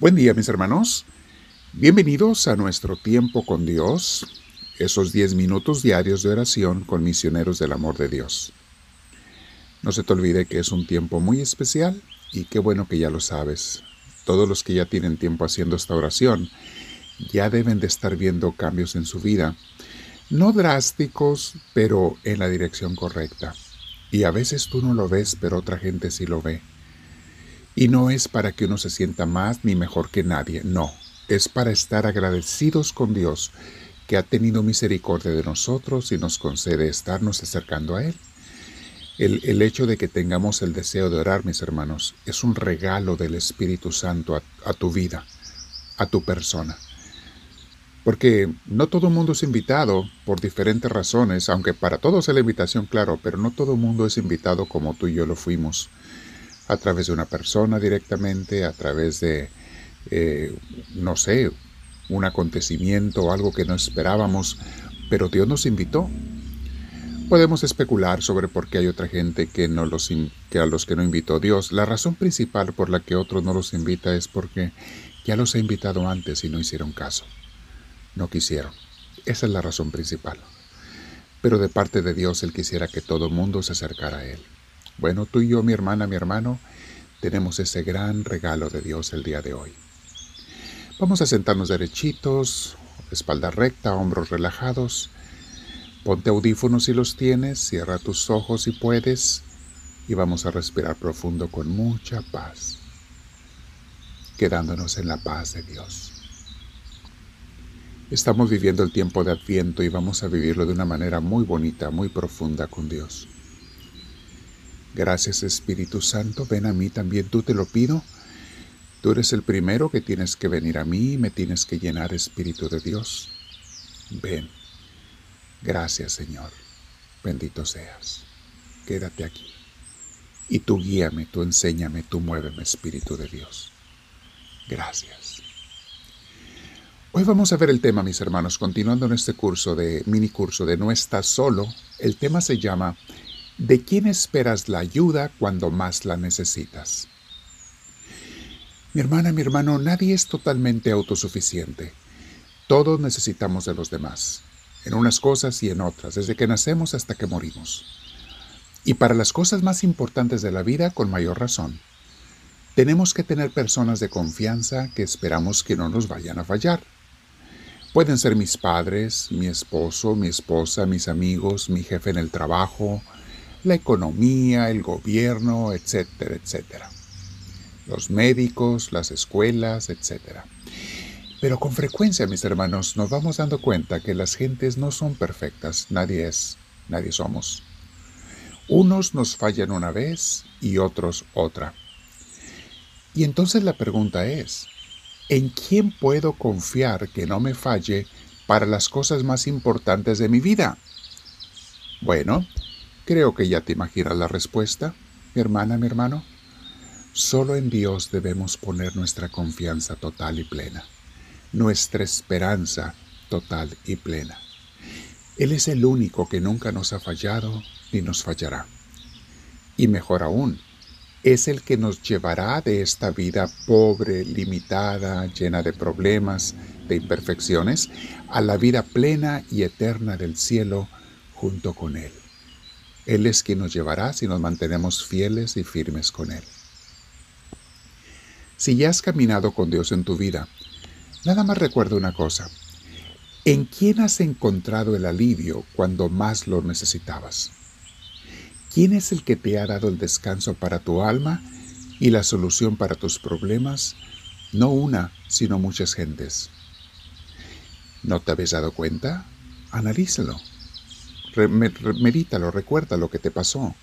Buen día mis hermanos. Bienvenidos a nuestro tiempo con Dios, esos 10 minutos diarios de oración con misioneros del amor de Dios. No se te olvide que es un tiempo muy especial y qué bueno que ya lo sabes. Todos los que ya tienen tiempo haciendo esta oración ya deben de estar viendo cambios en su vida, no drásticos, pero en la dirección correcta. Y a veces tú no lo ves, pero otra gente sí lo ve. Y no es para que uno se sienta más ni mejor que nadie, no, es para estar agradecidos con Dios que ha tenido misericordia de nosotros y nos concede estarnos acercando a Él. El, hecho de que tengamos el deseo de orar, mis hermanos, es un regalo del Espíritu Santo a, tu vida, a tu persona. Porque no todo el mundo es invitado por diferentes razones, aunque para todos es la invitación, claro, pero no todo el mundo es invitado como tú y yo lo fuimos a través de una persona directamente, a través de, eh, no sé, un acontecimiento o algo que no esperábamos, pero Dios nos invitó. Podemos especular sobre por qué hay otra gente que, no los, que a los que no invitó Dios. La razón principal por la que otros no los invita es porque ya los ha invitado antes y no hicieron caso. No quisieron. Esa es la razón principal. Pero de parte de Dios Él quisiera que todo mundo se acercara a Él. Bueno, tú y yo, mi hermana, mi hermano, tenemos ese gran regalo de Dios el día de hoy. Vamos a sentarnos derechitos, espalda recta, hombros relajados. Ponte audífonos si los tienes, cierra tus ojos si puedes y vamos a respirar profundo con mucha paz, quedándonos en la paz de Dios. Estamos viviendo el tiempo de Adviento y vamos a vivirlo de una manera muy bonita, muy profunda con Dios. Gracias Espíritu Santo, ven a mí también, tú te lo pido. Tú eres el primero que tienes que venir a mí y me tienes que llenar Espíritu de Dios. Ven. Gracias Señor. Bendito seas. Quédate aquí. Y tú guíame, tú enséñame, tú muéveme Espíritu de Dios. Gracias. Hoy vamos a ver el tema, mis hermanos, continuando en este curso de mini curso de No estás solo. El tema se llama ¿De quién esperas la ayuda cuando más la necesitas? Mi hermana, mi hermano, nadie es totalmente autosuficiente. Todos necesitamos de los demás, en unas cosas y en otras, desde que nacemos hasta que morimos. Y para las cosas más importantes de la vida, con mayor razón. Tenemos que tener personas de confianza que esperamos que no nos vayan a fallar. Pueden ser mis padres, mi esposo, mi esposa, mis amigos, mi jefe en el trabajo, la economía, el gobierno, etcétera, etcétera. Los médicos, las escuelas, etcétera. Pero con frecuencia, mis hermanos, nos vamos dando cuenta que las gentes no son perfectas, nadie es, nadie somos. Unos nos fallan una vez y otros otra. Y entonces la pregunta es, ¿en quién puedo confiar que no me falle para las cosas más importantes de mi vida? Bueno, Creo que ya te imaginas la respuesta, mi hermana, mi hermano. Solo en Dios debemos poner nuestra confianza total y plena, nuestra esperanza total y plena. Él es el único que nunca nos ha fallado ni nos fallará. Y mejor aún, es el que nos llevará de esta vida pobre, limitada, llena de problemas, de imperfecciones, a la vida plena y eterna del cielo junto con Él. Él es quien nos llevará si nos mantenemos fieles y firmes con Él. Si ya has caminado con Dios en tu vida, nada más recuerda una cosa. ¿En quién has encontrado el alivio cuando más lo necesitabas? ¿Quién es el que te ha dado el descanso para tu alma y la solución para tus problemas? No una, sino muchas gentes. ¿No te habéis dado cuenta? Analízalo medítalo, recuerda lo que te pasó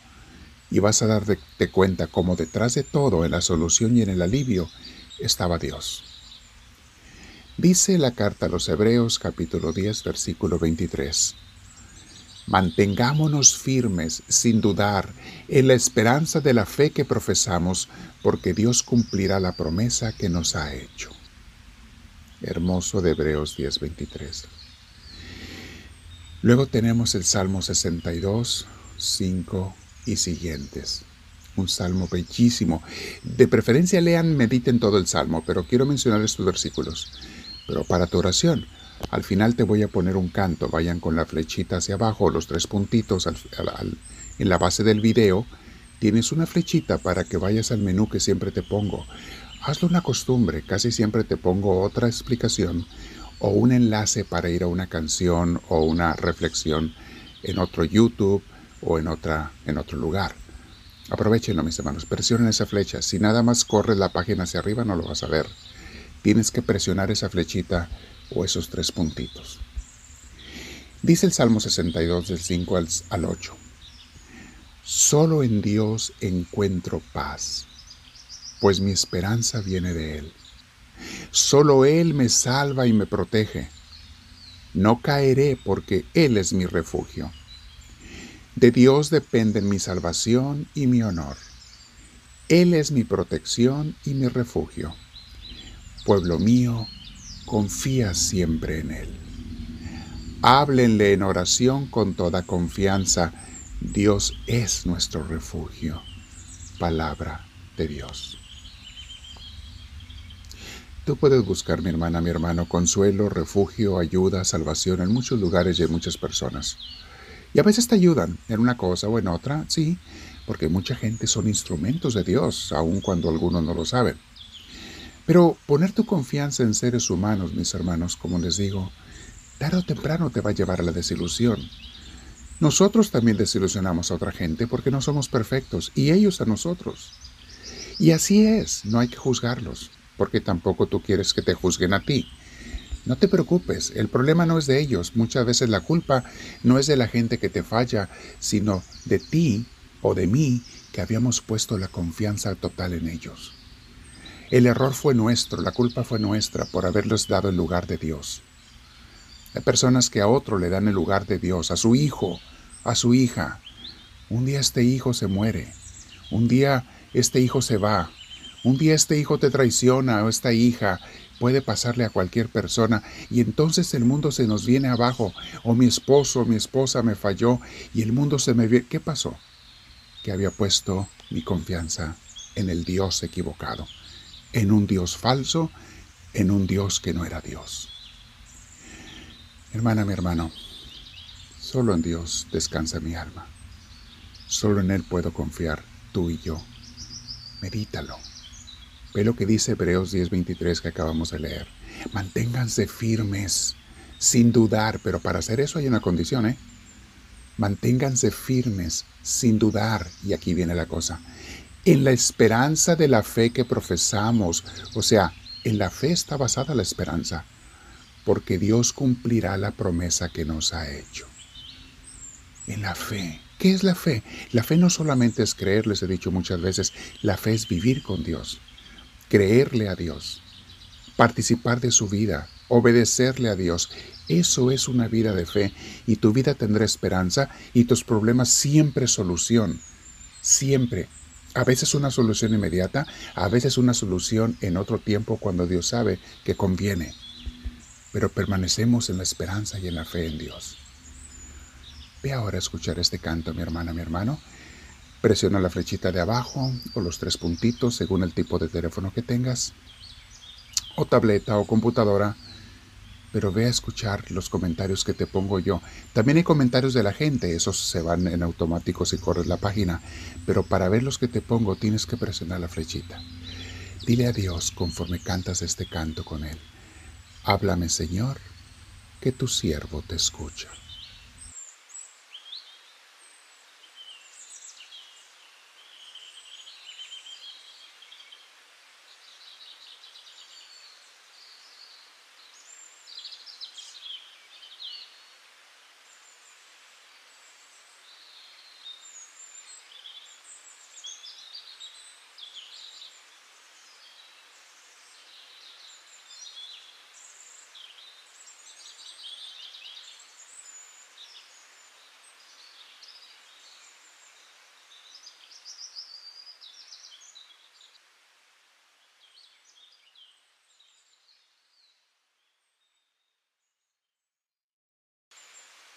y vas a darte cuenta cómo detrás de todo, en la solución y en el alivio, estaba Dios. Dice la carta a los Hebreos capítulo 10 versículo 23. Mantengámonos firmes, sin dudar, en la esperanza de la fe que profesamos, porque Dios cumplirá la promesa que nos ha hecho. Hermoso de Hebreos 10:23. Luego tenemos el Salmo 62, 5 y siguientes. un salmo bellísimo. De preferencia lean, mediten todo el salmo, pero quiero mencionar estos versículos. Pero para tu oración, al final te voy a poner un canto. Vayan con la flechita hacia abajo, los tres puntitos en la base del video. Tienes una flechita para que vayas al menú que siempre te pongo. Hazlo una costumbre, casi siempre te pongo otra explicación o un enlace para ir a una canción o una reflexión en otro YouTube o en, otra, en otro lugar. Aprovechenlo, mis hermanos, presionen esa flecha. Si nada más corres la página hacia arriba, no lo vas a ver. Tienes que presionar esa flechita o esos tres puntitos. Dice el Salmo 62 del 5 al, al 8. Solo en Dios encuentro paz pues mi esperanza viene de Él. Solo Él me salva y me protege. No caeré porque Él es mi refugio. De Dios dependen mi salvación y mi honor. Él es mi protección y mi refugio. Pueblo mío, confía siempre en Él. Háblenle en oración con toda confianza. Dios es nuestro refugio. Palabra de Dios. Tú puedes buscar, mi hermana, mi hermano, consuelo, refugio, ayuda, salvación en muchos lugares y en muchas personas. Y a veces te ayudan en una cosa o en otra, sí, porque mucha gente son instrumentos de Dios, aun cuando algunos no lo saben. Pero poner tu confianza en seres humanos, mis hermanos, como les digo, tarde o temprano te va a llevar a la desilusión. Nosotros también desilusionamos a otra gente porque no somos perfectos y ellos a nosotros. Y así es, no hay que juzgarlos porque tampoco tú quieres que te juzguen a ti. No te preocupes, el problema no es de ellos, muchas veces la culpa no es de la gente que te falla, sino de ti o de mí que habíamos puesto la confianza total en ellos. El error fue nuestro, la culpa fue nuestra por haberles dado el lugar de Dios. Hay personas que a otro le dan el lugar de Dios, a su hijo, a su hija. Un día este hijo se muere, un día este hijo se va, un día este hijo te traiciona o esta hija puede pasarle a cualquier persona y entonces el mundo se nos viene abajo o mi esposo o mi esposa me falló y el mundo se me viene. ¿Qué pasó? Que había puesto mi confianza en el Dios equivocado, en un Dios falso, en un Dios que no era Dios. Hermana, mi hermano, solo en Dios descansa mi alma. Solo en Él puedo confiar, tú y yo. Medítalo. Ve lo que dice Hebreos 10:23 que acabamos de leer. Manténganse firmes, sin dudar, pero para hacer eso hay una condición, ¿eh? Manténganse firmes, sin dudar, y aquí viene la cosa, en la esperanza de la fe que profesamos, o sea, en la fe está basada la esperanza, porque Dios cumplirá la promesa que nos ha hecho. En la fe. ¿Qué es la fe? La fe no solamente es creer, les he dicho muchas veces, la fe es vivir con Dios creerle a Dios, participar de su vida, obedecerle a Dios. Eso es una vida de fe y tu vida tendrá esperanza y tus problemas siempre solución. Siempre. A veces una solución inmediata, a veces una solución en otro tiempo cuando Dios sabe que conviene. Pero permanecemos en la esperanza y en la fe en Dios. Ve ahora a escuchar este canto, mi hermana, mi hermano, Presiona la flechita de abajo o los tres puntitos según el tipo de teléfono que tengas, o tableta o computadora, pero ve a escuchar los comentarios que te pongo yo. También hay comentarios de la gente, esos se van en automático si corres la página, pero para ver los que te pongo tienes que presionar la flechita. Dile a Dios conforme cantas este canto con Él. Háblame, Señor, que tu siervo te escucha.